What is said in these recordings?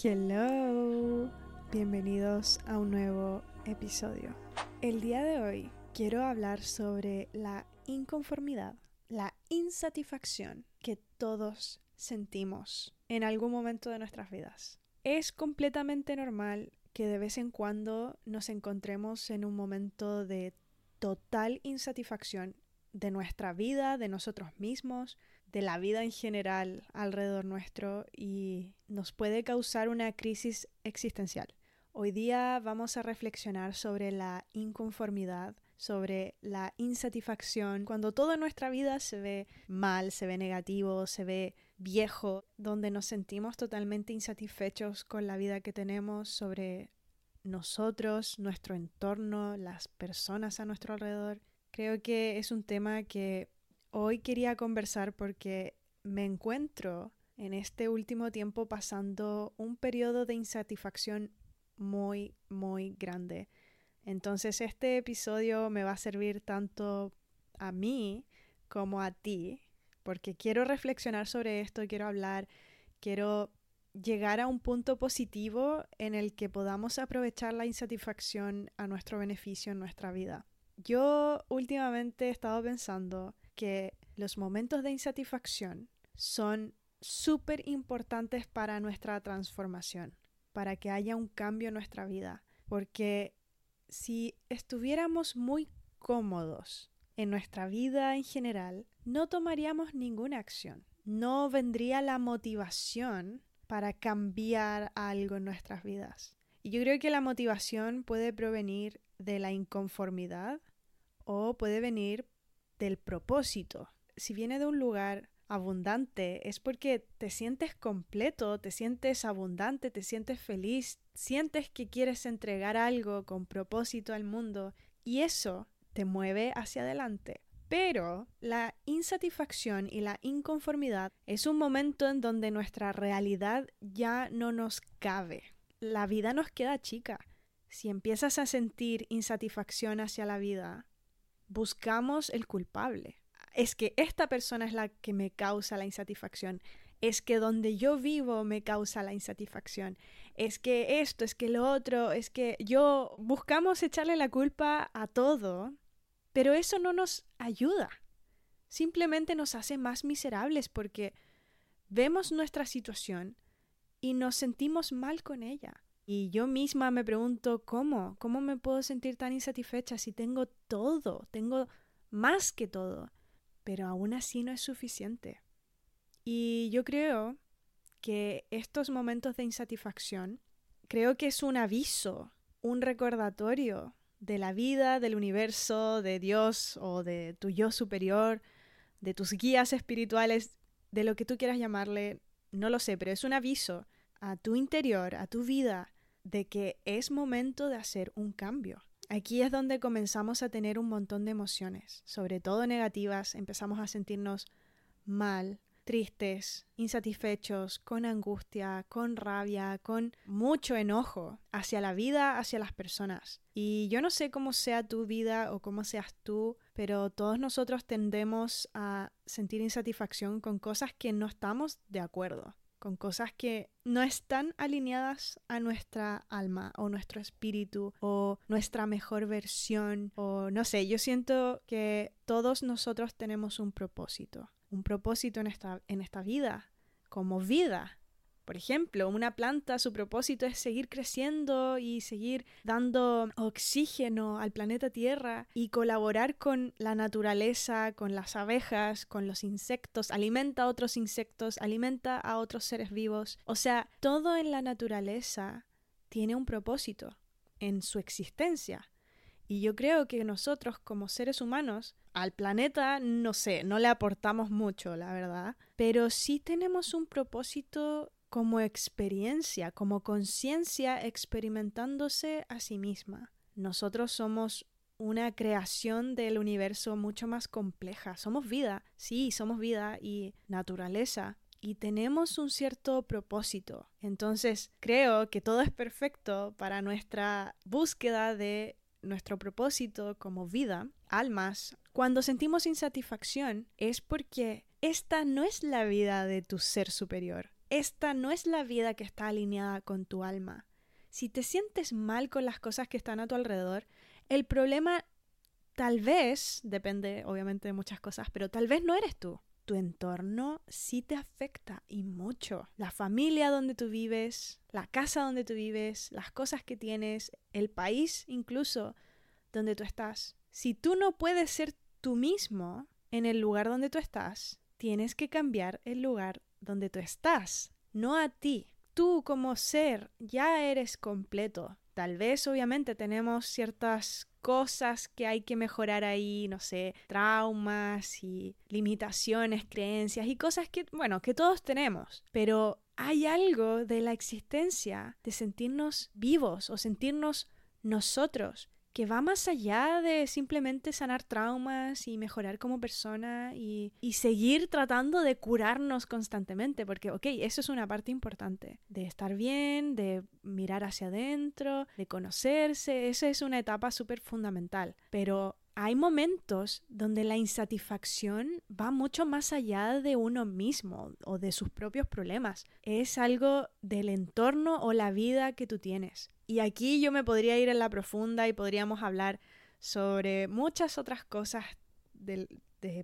Hello, bienvenidos a un nuevo episodio. El día de hoy quiero hablar sobre la inconformidad, la insatisfacción que todos sentimos en algún momento de nuestras vidas. Es completamente normal que de vez en cuando nos encontremos en un momento de total insatisfacción de nuestra vida, de nosotros mismos, de la vida en general alrededor nuestro y nos puede causar una crisis existencial. Hoy día vamos a reflexionar sobre la inconformidad, sobre la insatisfacción, cuando toda nuestra vida se ve mal, se ve negativo, se ve viejo, donde nos sentimos totalmente insatisfechos con la vida que tenemos, sobre nosotros, nuestro entorno, las personas a nuestro alrededor. Creo que es un tema que hoy quería conversar porque me encuentro en este último tiempo pasando un periodo de insatisfacción muy, muy grande. Entonces este episodio me va a servir tanto a mí como a ti, porque quiero reflexionar sobre esto, quiero hablar, quiero llegar a un punto positivo en el que podamos aprovechar la insatisfacción a nuestro beneficio en nuestra vida. Yo últimamente he estado pensando que los momentos de insatisfacción son súper importantes para nuestra transformación, para que haya un cambio en nuestra vida, porque si estuviéramos muy cómodos en nuestra vida en general, no tomaríamos ninguna acción, no vendría la motivación para cambiar algo en nuestras vidas. Y yo creo que la motivación puede provenir de la inconformidad o puede venir del propósito. Si viene de un lugar abundante es porque te sientes completo, te sientes abundante, te sientes feliz, sientes que quieres entregar algo con propósito al mundo y eso te mueve hacia adelante. Pero la insatisfacción y la inconformidad es un momento en donde nuestra realidad ya no nos cabe. La vida nos queda chica. Si empiezas a sentir insatisfacción hacia la vida, buscamos el culpable. Es que esta persona es la que me causa la insatisfacción. Es que donde yo vivo me causa la insatisfacción. Es que esto, es que lo otro, es que yo buscamos echarle la culpa a todo, pero eso no nos ayuda. Simplemente nos hace más miserables porque vemos nuestra situación y nos sentimos mal con ella. Y yo misma me pregunto, ¿cómo? ¿Cómo me puedo sentir tan insatisfecha si tengo todo? Tengo más que todo. Pero aún así no es suficiente. Y yo creo que estos momentos de insatisfacción, creo que es un aviso, un recordatorio de la vida, del universo, de Dios o de tu yo superior, de tus guías espirituales, de lo que tú quieras llamarle, no lo sé, pero es un aviso a tu interior, a tu vida, de que es momento de hacer un cambio. Aquí es donde comenzamos a tener un montón de emociones, sobre todo negativas, empezamos a sentirnos mal, tristes, insatisfechos, con angustia, con rabia, con mucho enojo hacia la vida, hacia las personas. Y yo no sé cómo sea tu vida o cómo seas tú, pero todos nosotros tendemos a sentir insatisfacción con cosas que no estamos de acuerdo con cosas que no están alineadas a nuestra alma o nuestro espíritu o nuestra mejor versión o no sé, yo siento que todos nosotros tenemos un propósito, un propósito en esta, en esta vida, como vida, por ejemplo, una planta, su propósito es seguir creciendo y seguir dando oxígeno al planeta Tierra y colaborar con la naturaleza, con las abejas, con los insectos, alimenta a otros insectos, alimenta a otros seres vivos. O sea, todo en la naturaleza tiene un propósito en su existencia. Y yo creo que nosotros como seres humanos al planeta, no sé, no le aportamos mucho, la verdad, pero sí tenemos un propósito como experiencia, como conciencia experimentándose a sí misma. Nosotros somos una creación del universo mucho más compleja. Somos vida, sí, somos vida y naturaleza, y tenemos un cierto propósito. Entonces, creo que todo es perfecto para nuestra búsqueda de nuestro propósito como vida, almas. Cuando sentimos insatisfacción es porque esta no es la vida de tu ser superior. Esta no es la vida que está alineada con tu alma. Si te sientes mal con las cosas que están a tu alrededor, el problema tal vez, depende obviamente de muchas cosas, pero tal vez no eres tú. Tu entorno sí te afecta y mucho. La familia donde tú vives, la casa donde tú vives, las cosas que tienes, el país incluso donde tú estás. Si tú no puedes ser tú mismo en el lugar donde tú estás, tienes que cambiar el lugar donde tú estás, no a ti. Tú como ser ya eres completo. Tal vez obviamente tenemos ciertas cosas que hay que mejorar ahí, no sé, traumas y limitaciones, creencias y cosas que, bueno, que todos tenemos, pero hay algo de la existencia de sentirnos vivos o sentirnos nosotros que va más allá de simplemente sanar traumas y mejorar como persona y, y, seguir tratando de curarnos constantemente, porque, ok, eso es una parte importante, de estar bien, de mirar hacia adentro, de conocerse, esa es una etapa súper fundamental, pero hay momentos donde la insatisfacción va mucho más allá de uno mismo o de sus propios problemas. Es algo del entorno o la vida que tú tienes. Y aquí yo me podría ir en la profunda y podríamos hablar sobre muchas otras cosas, de,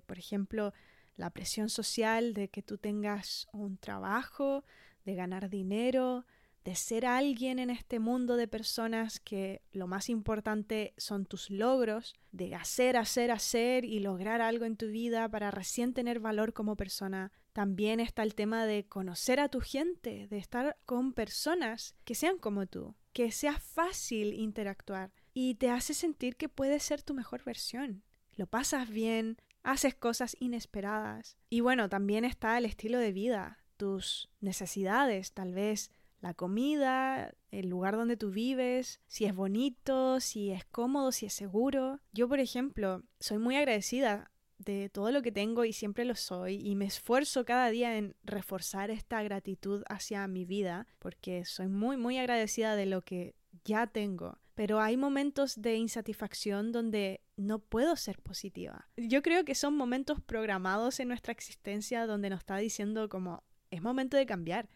por ejemplo, la presión social, de que tú tengas un trabajo, de ganar dinero, de ser alguien en este mundo de personas que lo más importante son tus logros, de hacer, hacer, hacer y lograr algo en tu vida para recién tener valor como persona. También está el tema de conocer a tu gente, de estar con personas que sean como tú, que sea fácil interactuar y te hace sentir que puedes ser tu mejor versión. Lo pasas bien, haces cosas inesperadas. Y bueno, también está el estilo de vida, tus necesidades, tal vez la comida, el lugar donde tú vives, si es bonito, si es cómodo, si es seguro. Yo, por ejemplo, soy muy agradecida de todo lo que tengo y siempre lo soy y me esfuerzo cada día en reforzar esta gratitud hacia mi vida porque soy muy muy agradecida de lo que ya tengo. Pero hay momentos de insatisfacción donde no puedo ser positiva. Yo creo que son momentos programados en nuestra existencia donde nos está diciendo como es momento de cambiar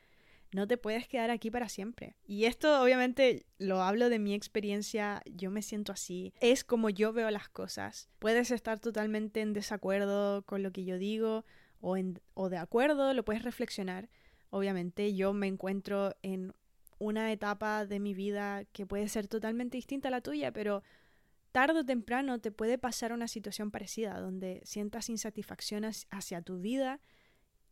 no te puedes quedar aquí para siempre. Y esto obviamente lo hablo de mi experiencia, yo me siento así, es como yo veo las cosas. Puedes estar totalmente en desacuerdo con lo que yo digo o, en, o de acuerdo, lo puedes reflexionar. Obviamente yo me encuentro en una etapa de mi vida que puede ser totalmente distinta a la tuya, pero tarde o temprano te puede pasar una situación parecida, donde sientas insatisfacción hacia tu vida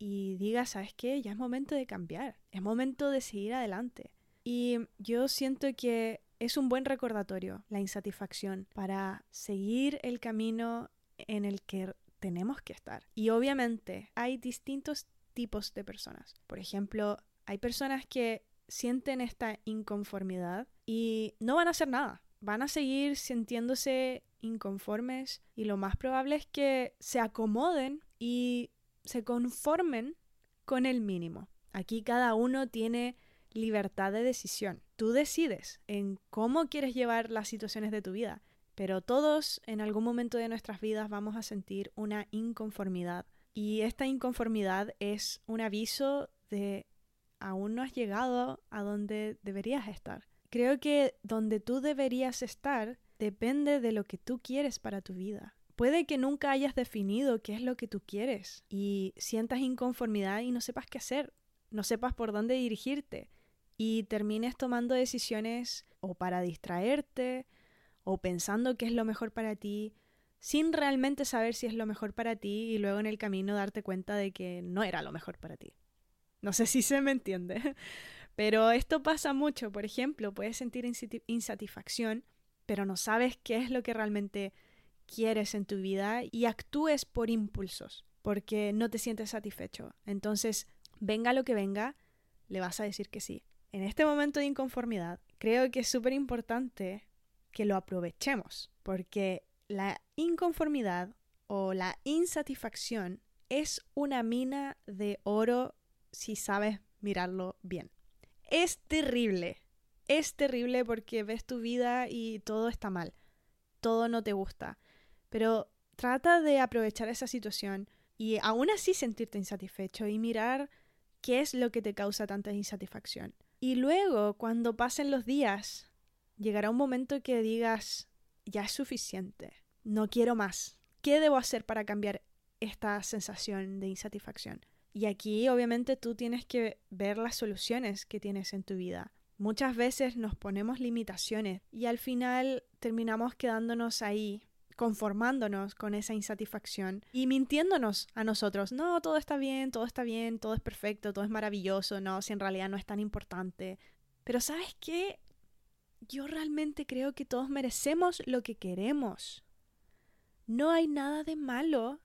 y digas, ¿sabes qué? Ya es momento de cambiar, es momento de seguir adelante. Y yo siento que es un buen recordatorio la insatisfacción para seguir el camino en el que tenemos que estar. Y obviamente hay distintos tipos de personas. Por ejemplo, hay personas que sienten esta inconformidad y no van a hacer nada. Van a seguir sintiéndose inconformes y lo más probable es que se acomoden y se conformen con el mínimo. Aquí cada uno tiene libertad de decisión. Tú decides en cómo quieres llevar las situaciones de tu vida, pero todos en algún momento de nuestras vidas vamos a sentir una inconformidad. Y esta inconformidad es un aviso de aún no has llegado a donde deberías estar. Creo que donde tú deberías estar depende de lo que tú quieres para tu vida. Puede que nunca hayas definido qué es lo que tú quieres y sientas inconformidad y no sepas qué hacer, no sepas por dónde dirigirte y termines tomando decisiones o para distraerte o pensando qué es lo mejor para ti sin realmente saber si es lo mejor para ti y luego en el camino darte cuenta de que no era lo mejor para ti. No sé si se me entiende, pero esto pasa mucho. Por ejemplo, puedes sentir insatisfacción, pero no sabes qué es lo que realmente quieres en tu vida y actúes por impulsos, porque no te sientes satisfecho. Entonces, venga lo que venga, le vas a decir que sí. En este momento de inconformidad, creo que es súper importante que lo aprovechemos, porque la inconformidad o la insatisfacción es una mina de oro si sabes mirarlo bien. Es terrible, es terrible porque ves tu vida y todo está mal, todo no te gusta, pero trata de aprovechar esa situación y aún así sentirte insatisfecho y mirar qué es lo que te causa tanta insatisfacción. Y luego, cuando pasen los días, llegará un momento que digas, ya es suficiente, no quiero más. ¿Qué debo hacer para cambiar esta sensación de insatisfacción? Y aquí obviamente tú tienes que ver las soluciones que tienes en tu vida. Muchas veces nos ponemos limitaciones y al final terminamos quedándonos ahí conformándonos con esa insatisfacción y mintiéndonos a nosotros. No, todo está bien, todo está bien, todo es perfecto, todo es maravilloso, no, si en realidad no es tan importante. Pero sabes qué? Yo realmente creo que todos merecemos lo que queremos. No hay nada de malo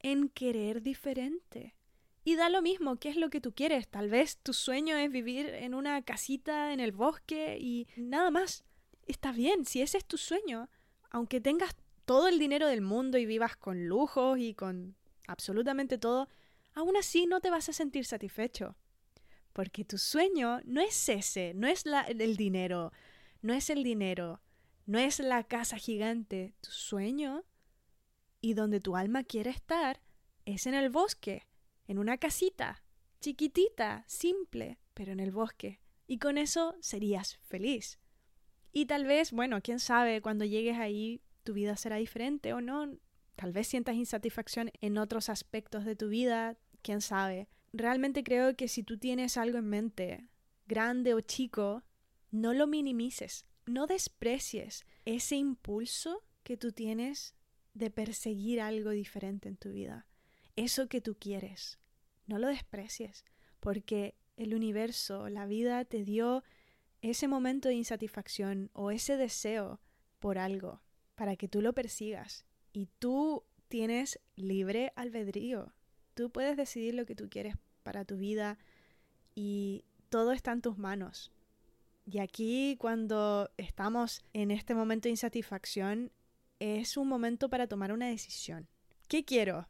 en querer diferente. Y da lo mismo, ¿qué es lo que tú quieres? Tal vez tu sueño es vivir en una casita en el bosque y nada más. Está bien, si ese es tu sueño, aunque tengas todo el dinero del mundo y vivas con lujos y con absolutamente todo, aún así no te vas a sentir satisfecho. Porque tu sueño no es ese, no es el dinero, no es el dinero, no es la casa gigante. Tu sueño y donde tu alma quiere estar es en el bosque, en una casita, chiquitita, simple, pero en el bosque. Y con eso serías feliz. Y tal vez, bueno, quién sabe, cuando llegues ahí tu vida será diferente o no. Tal vez sientas insatisfacción en otros aspectos de tu vida, quién sabe. Realmente creo que si tú tienes algo en mente, grande o chico, no lo minimices, no desprecies ese impulso que tú tienes de perseguir algo diferente en tu vida. Eso que tú quieres, no lo desprecies, porque el universo, la vida te dio ese momento de insatisfacción o ese deseo por algo para que tú lo persigas. Y tú tienes libre albedrío. Tú puedes decidir lo que tú quieres para tu vida y todo está en tus manos. Y aquí cuando estamos en este momento de insatisfacción, es un momento para tomar una decisión. ¿Qué quiero?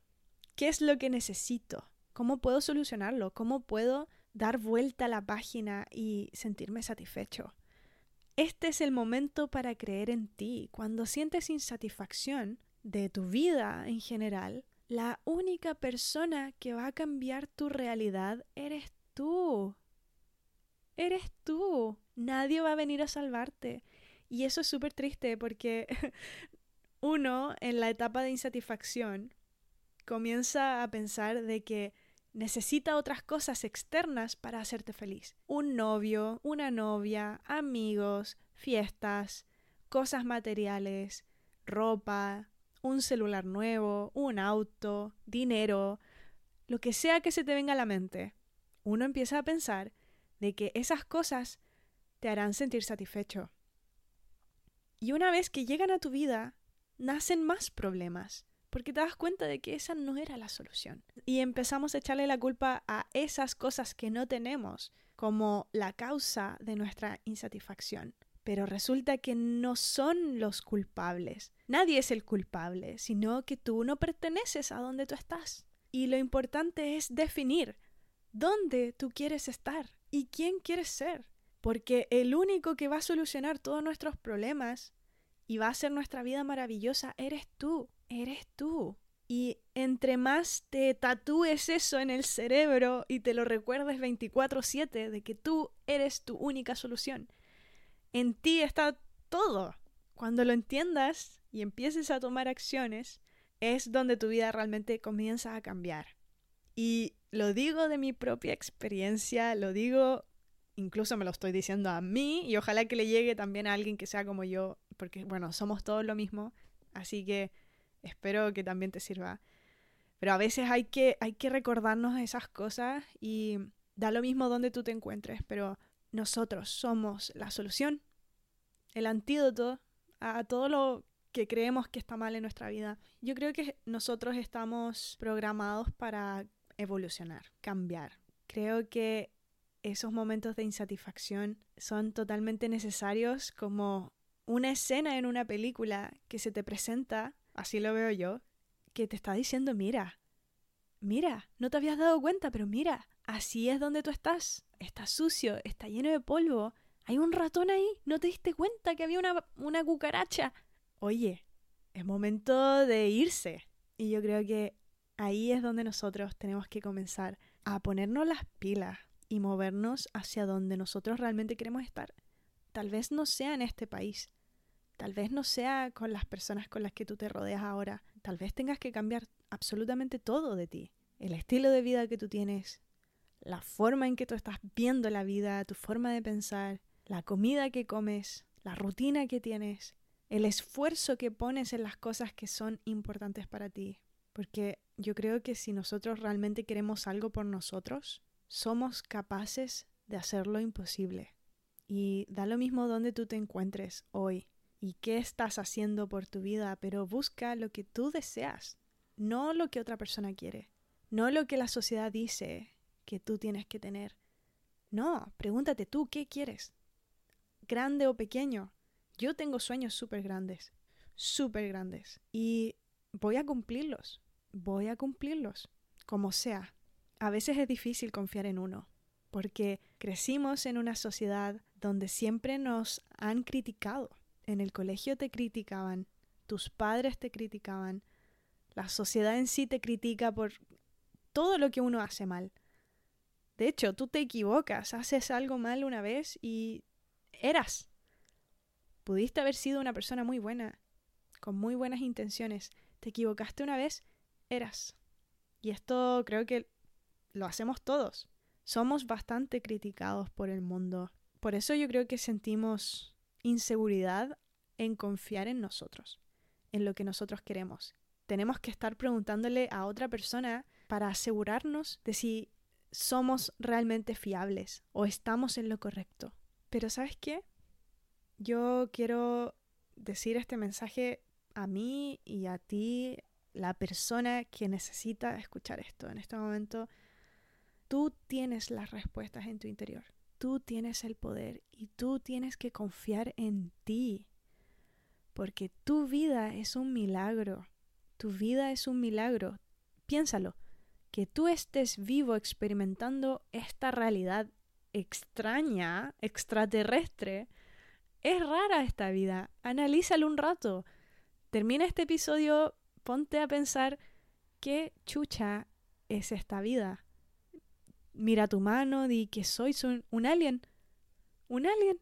¿Qué es lo que necesito? ¿Cómo puedo solucionarlo? ¿Cómo puedo dar vuelta a la página y sentirme satisfecho? Este es el momento para creer en ti. Cuando sientes insatisfacción de tu vida en general, la única persona que va a cambiar tu realidad eres tú. Eres tú. Nadie va a venir a salvarte. Y eso es súper triste porque uno en la etapa de insatisfacción comienza a pensar de que necesita otras cosas externas para hacerte feliz. Un novio, una novia, amigos, fiestas, cosas materiales, ropa, un celular nuevo, un auto, dinero, lo que sea que se te venga a la mente. Uno empieza a pensar de que esas cosas te harán sentir satisfecho. Y una vez que llegan a tu vida, nacen más problemas porque te das cuenta de que esa no era la solución. Y empezamos a echarle la culpa a esas cosas que no tenemos como la causa de nuestra insatisfacción. Pero resulta que no son los culpables. Nadie es el culpable, sino que tú no perteneces a donde tú estás. Y lo importante es definir dónde tú quieres estar y quién quieres ser. Porque el único que va a solucionar todos nuestros problemas y va a hacer nuestra vida maravillosa eres tú eres tú. Y entre más te tatúes eso en el cerebro y te lo recuerdes 24/7 de que tú eres tu única solución, en ti está todo. Cuando lo entiendas y empieces a tomar acciones, es donde tu vida realmente comienza a cambiar. Y lo digo de mi propia experiencia, lo digo, incluso me lo estoy diciendo a mí y ojalá que le llegue también a alguien que sea como yo, porque bueno, somos todos lo mismo. Así que Espero que también te sirva. Pero a veces hay que, hay que recordarnos esas cosas y da lo mismo donde tú te encuentres, pero nosotros somos la solución, el antídoto a todo lo que creemos que está mal en nuestra vida. Yo creo que nosotros estamos programados para evolucionar, cambiar. Creo que esos momentos de insatisfacción son totalmente necesarios como una escena en una película que se te presenta así lo veo yo, que te está diciendo, mira, mira, no te habías dado cuenta, pero mira, así es donde tú estás. Está sucio, está lleno de polvo. Hay un ratón ahí, no te diste cuenta que había una, una cucaracha. Oye, es momento de irse. Y yo creo que ahí es donde nosotros tenemos que comenzar a ponernos las pilas y movernos hacia donde nosotros realmente queremos estar. Tal vez no sea en este país, tal vez no sea con las personas con las que tú te rodeas ahora, tal vez tengas que cambiar absolutamente todo de ti, el estilo de vida que tú tienes, la forma en que tú estás viendo la vida, tu forma de pensar, la comida que comes, la rutina que tienes, el esfuerzo que pones en las cosas que son importantes para ti. Porque yo creo que si nosotros realmente queremos algo por nosotros, somos capaces de hacer lo imposible. Y da lo mismo donde tú te encuentres hoy y qué estás haciendo por tu vida, pero busca lo que tú deseas, no lo que otra persona quiere, no lo que la sociedad dice que tú tienes que tener. No, pregúntate tú, ¿qué quieres? Grande o pequeño. Yo tengo sueños súper grandes, súper grandes, y voy a cumplirlos, voy a cumplirlos, como sea. A veces es difícil confiar en uno, porque crecimos en una sociedad donde siempre nos han criticado. En el colegio te criticaban, tus padres te criticaban, la sociedad en sí te critica por todo lo que uno hace mal. De hecho, tú te equivocas, haces algo mal una vez y eras. Pudiste haber sido una persona muy buena, con muy buenas intenciones. Te equivocaste una vez, eras. Y esto creo que lo hacemos todos. Somos bastante criticados por el mundo. Por eso yo creo que sentimos inseguridad en confiar en nosotros, en lo que nosotros queremos. Tenemos que estar preguntándole a otra persona para asegurarnos de si somos realmente fiables o estamos en lo correcto. Pero ¿sabes qué? Yo quiero decir este mensaje a mí y a ti, la persona que necesita escuchar esto en este momento. Tú tienes las respuestas en tu interior. Tú tienes el poder y tú tienes que confiar en ti. Porque tu vida es un milagro. Tu vida es un milagro. Piénsalo que tú estés vivo experimentando esta realidad extraña, extraterrestre, es rara esta vida. Analízalo un rato. Termina este episodio, ponte a pensar qué chucha es esta vida. Mira tu mano, di que soy un, un alien. Un alien.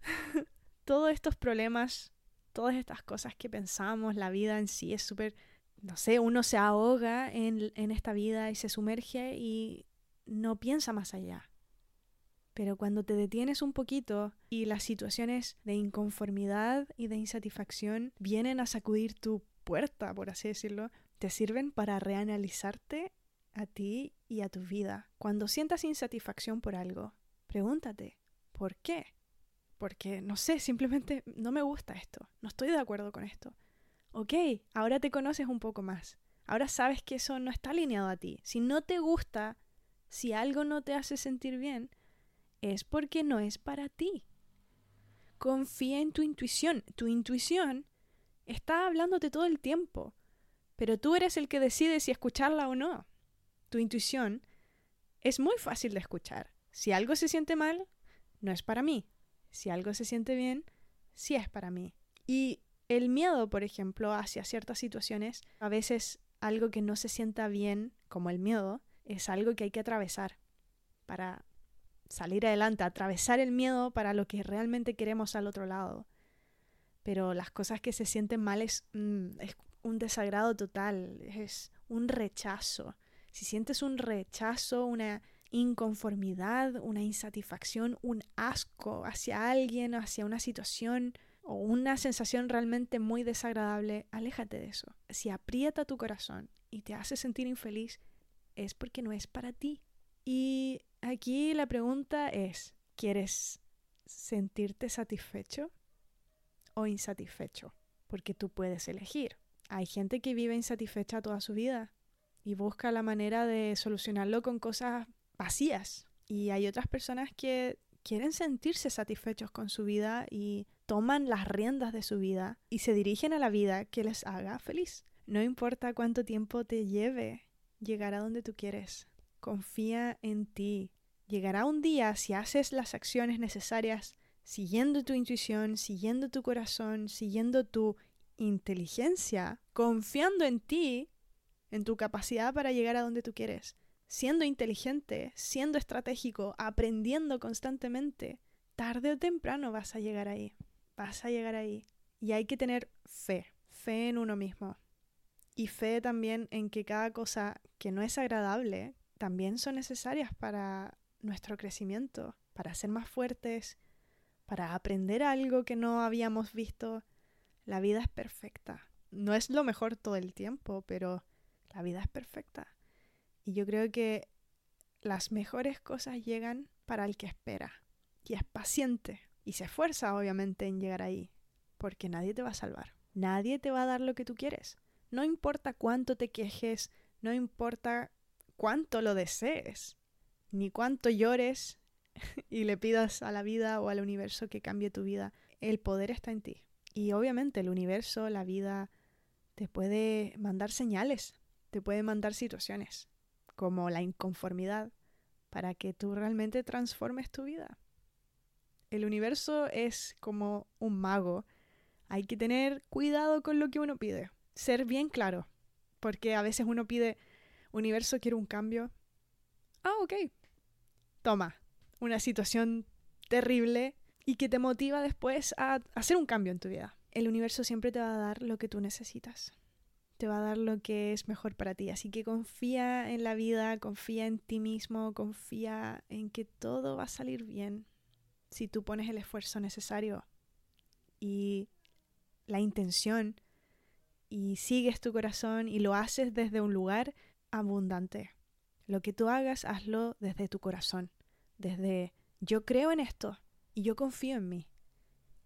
Todos estos problemas, todas estas cosas que pensamos, la vida en sí es súper no sé, uno se ahoga en, en esta vida y se sumerge y no piensa más allá. Pero cuando te detienes un poquito y las situaciones de inconformidad y de insatisfacción vienen a sacudir tu puerta, por así decirlo, te sirven para reanalizarte a ti y a tu vida. Cuando sientas insatisfacción por algo, pregúntate, ¿por qué? Porque, no sé, simplemente no me gusta esto, no estoy de acuerdo con esto ok, ahora te conoces un poco más. Ahora sabes que eso no está alineado a ti. Si no te gusta, si algo no te hace sentir bien, es porque no es para ti. Confía en tu intuición. Tu intuición está hablándote todo el tiempo, pero tú eres el que decide si escucharla o no. Tu intuición es muy fácil de escuchar. Si algo se siente mal, no es para mí. Si algo se siente bien, sí es para mí. Y el miedo, por ejemplo, hacia ciertas situaciones, a veces algo que no se sienta bien, como el miedo, es algo que hay que atravesar para salir adelante, atravesar el miedo para lo que realmente queremos al otro lado. Pero las cosas que se sienten mal es, mm, es un desagrado total, es un rechazo. Si sientes un rechazo, una inconformidad, una insatisfacción, un asco hacia alguien, hacia una situación, o una sensación realmente muy desagradable, aléjate de eso. Si aprieta tu corazón y te hace sentir infeliz, es porque no es para ti. Y aquí la pregunta es, ¿quieres sentirte satisfecho o insatisfecho? Porque tú puedes elegir. Hay gente que vive insatisfecha toda su vida y busca la manera de solucionarlo con cosas vacías. Y hay otras personas que quieren sentirse satisfechos con su vida y toman las riendas de su vida y se dirigen a la vida que les haga feliz. No importa cuánto tiempo te lleve llegar a donde tú quieres. Confía en ti. Llegará un día si haces las acciones necesarias, siguiendo tu intuición, siguiendo tu corazón, siguiendo tu inteligencia, confiando en ti, en tu capacidad para llegar a donde tú quieres. siendo inteligente, siendo estratégico, aprendiendo constantemente, tarde o temprano vas a llegar ahí. Vas a llegar ahí. Y hay que tener fe, fe en uno mismo. Y fe también en que cada cosa que no es agradable también son necesarias para nuestro crecimiento, para ser más fuertes, para aprender algo que no habíamos visto. La vida es perfecta. No es lo mejor todo el tiempo, pero la vida es perfecta. Y yo creo que las mejores cosas llegan para el que espera y es paciente y se esfuerza obviamente en llegar ahí, porque nadie te va a salvar. Nadie te va a dar lo que tú quieres. No importa cuánto te quejes, no importa cuánto lo desees, ni cuánto llores y le pidas a la vida o al universo que cambie tu vida. El poder está en ti. Y obviamente el universo, la vida, te puede mandar señales, te puede mandar situaciones, como la inconformidad, para que tú realmente transformes tu vida. El universo es como un mago. Hay que tener cuidado con lo que uno pide. Ser bien claro. Porque a veces uno pide, universo, quiero un cambio. Ah, ok. Toma. Una situación terrible y que te motiva después a hacer un cambio en tu vida. El universo siempre te va a dar lo que tú necesitas va a dar lo que es mejor para ti. Así que confía en la vida, confía en ti mismo, confía en que todo va a salir bien si tú pones el esfuerzo necesario y la intención y sigues tu corazón y lo haces desde un lugar abundante. Lo que tú hagas, hazlo desde tu corazón, desde yo creo en esto y yo confío en mí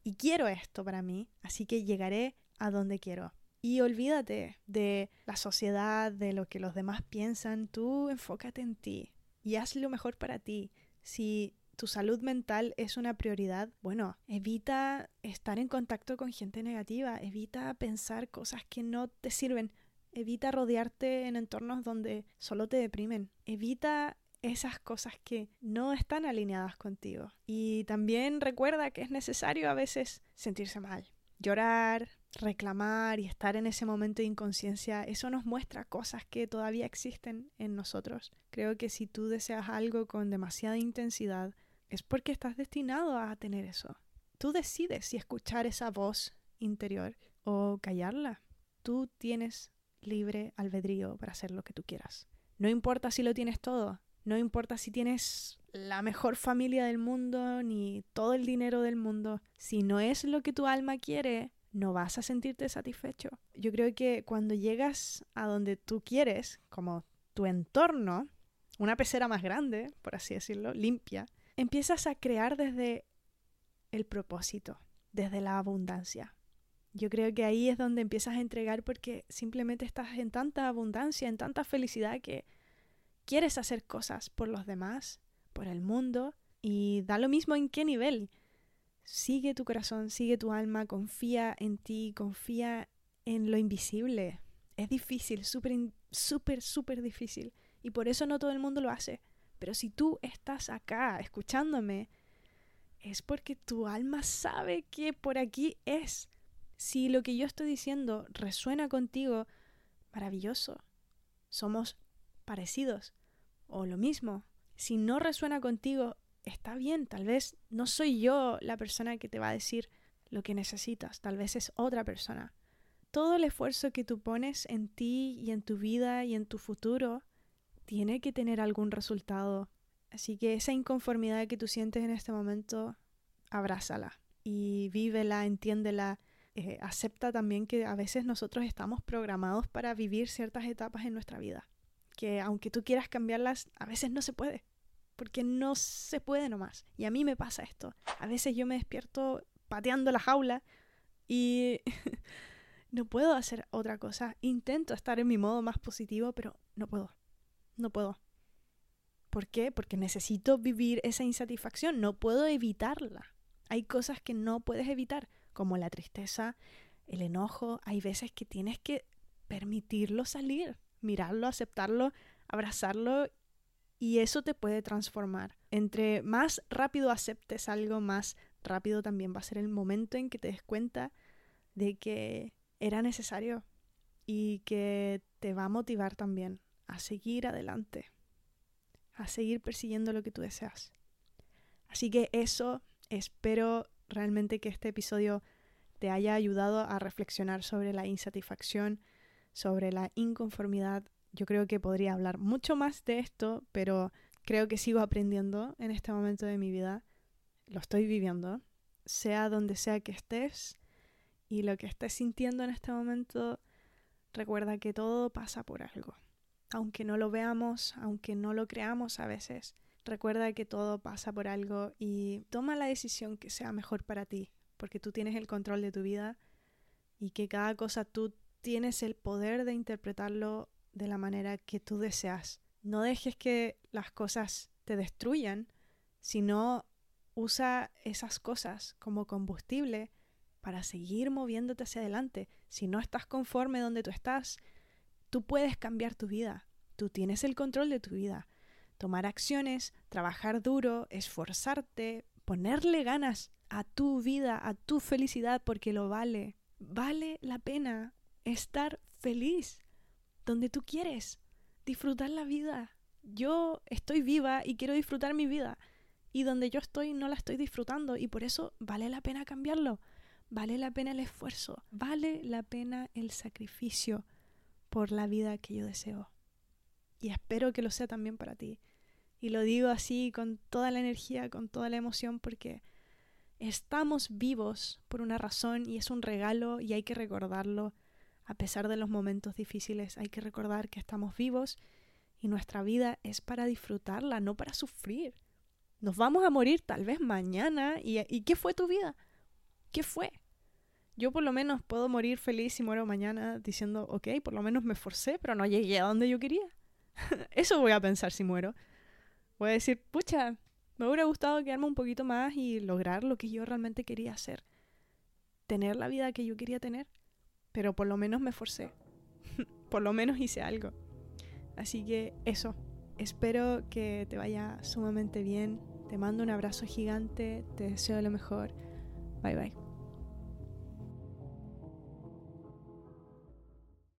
y quiero esto para mí, así que llegaré a donde quiero. Y olvídate de la sociedad, de lo que los demás piensan. Tú enfócate en ti y haz lo mejor para ti. Si tu salud mental es una prioridad, bueno, evita estar en contacto con gente negativa, evita pensar cosas que no te sirven, evita rodearte en entornos donde solo te deprimen, evita esas cosas que no están alineadas contigo. Y también recuerda que es necesario a veces sentirse mal, llorar, reclamar y estar en ese momento de inconsciencia, eso nos muestra cosas que todavía existen en nosotros. Creo que si tú deseas algo con demasiada intensidad, es porque estás destinado a tener eso. Tú decides si escuchar esa voz interior o callarla. Tú tienes libre albedrío para hacer lo que tú quieras. No importa si lo tienes todo, no importa si tienes la mejor familia del mundo ni todo el dinero del mundo, si no es lo que tu alma quiere, no vas a sentirte satisfecho. Yo creo que cuando llegas a donde tú quieres, como tu entorno, una pecera más grande, por así decirlo, limpia, empiezas a crear desde el propósito, desde la abundancia. Yo creo que ahí es donde empiezas a entregar porque simplemente estás en tanta abundancia, en tanta felicidad que quieres hacer cosas por los demás, por el mundo, y da lo mismo en qué nivel. Sigue tu corazón, sigue tu alma, confía en ti, confía en lo invisible. Es difícil, súper, súper, súper difícil. Y por eso no todo el mundo lo hace. Pero si tú estás acá escuchándome, es porque tu alma sabe que por aquí es. Si lo que yo estoy diciendo resuena contigo, maravilloso. Somos parecidos o lo mismo. Si no resuena contigo, está bien, tal vez no soy yo la persona que te va a decir lo que necesitas, tal vez es otra persona. Todo el esfuerzo que tú pones en ti y en tu vida y en tu futuro tiene que tener algún resultado. Así que esa inconformidad que tú sientes en este momento, abrázala y vívela, entiéndela. Eh, acepta también que a veces nosotros estamos programados para vivir ciertas etapas en nuestra vida, que aunque tú quieras cambiarlas, a veces no se puede porque no se puede nomás. Y a mí me pasa esto. A veces yo me despierto pateando la jaula y no puedo hacer otra cosa. Intento estar en mi modo más positivo, pero no puedo. No puedo. ¿Por qué? Porque necesito vivir esa insatisfacción. No puedo evitarla. Hay cosas que no puedes evitar, como la tristeza, el enojo. Hay veces que tienes que permitirlo salir, mirarlo, aceptarlo, abrazarlo y eso te puede transformar. Entre más rápido aceptes algo, más rápido también va a ser el momento en que te des cuenta de que era necesario y que te va a motivar también a seguir adelante. a seguir persiguiendo lo que tú deseas. Así que eso, espero realmente que este episodio te haya ayudado a reflexionar sobre la insatisfacción, sobre la inconformidad. Yo creo que podría hablar mucho más de esto, pero creo que sigo aprendiendo en este momento de mi vida. Lo estoy viviendo, sea donde sea que estés y lo que estés sintiendo en este momento, recuerda que todo pasa por algo. Aunque no lo veamos, aunque no lo creamos a veces, recuerda que todo pasa por algo y toma la decisión que sea mejor para ti, porque tú tienes el control de tu vida y que cada cosa tú tienes el poder de interpretarlo de la manera que tú deseas. No dejes que las cosas te destruyan, sino usa esas cosas como combustible para seguir moviéndote hacia adelante. Si no estás conforme donde tú estás, tú puedes cambiar tu vida. Tú tienes el control de tu vida. Tomar acciones, trabajar duro, esforzarte, ponerle ganas a tu vida, a tu felicidad, porque lo vale. Vale la pena estar feliz donde tú quieres, disfrutar la vida. Yo estoy viva y quiero disfrutar mi vida. Y donde yo estoy no la estoy disfrutando y por eso vale la pena cambiarlo. Vale la pena el esfuerzo. Vale la pena el sacrificio por la vida que yo deseo. Y espero que lo sea también para ti. Y lo digo así con toda la energía, con toda la emoción, porque estamos vivos por una razón y es un regalo y hay que recordarlo a pesar de los momentos difíciles, hay que recordar que estamos vivos y nuestra vida es para disfrutarla, no para sufrir. Nos vamos a morir tal vez mañana y, ¿y qué fue tu vida? ¿Qué fue? Yo por lo menos puedo morir feliz si muero mañana diciendo, ok, por lo menos me esforcé, pero no llegué a donde yo quería. Eso voy a pensar si muero. Voy a decir, pucha, me hubiera gustado quedarme un poquito más y lograr lo que yo realmente quería hacer. Tener la vida que yo quería tener pero por lo menos me esforcé. por lo menos hice algo. Así que eso, espero que te vaya sumamente bien. Te mando un abrazo gigante, te deseo lo mejor. Bye bye.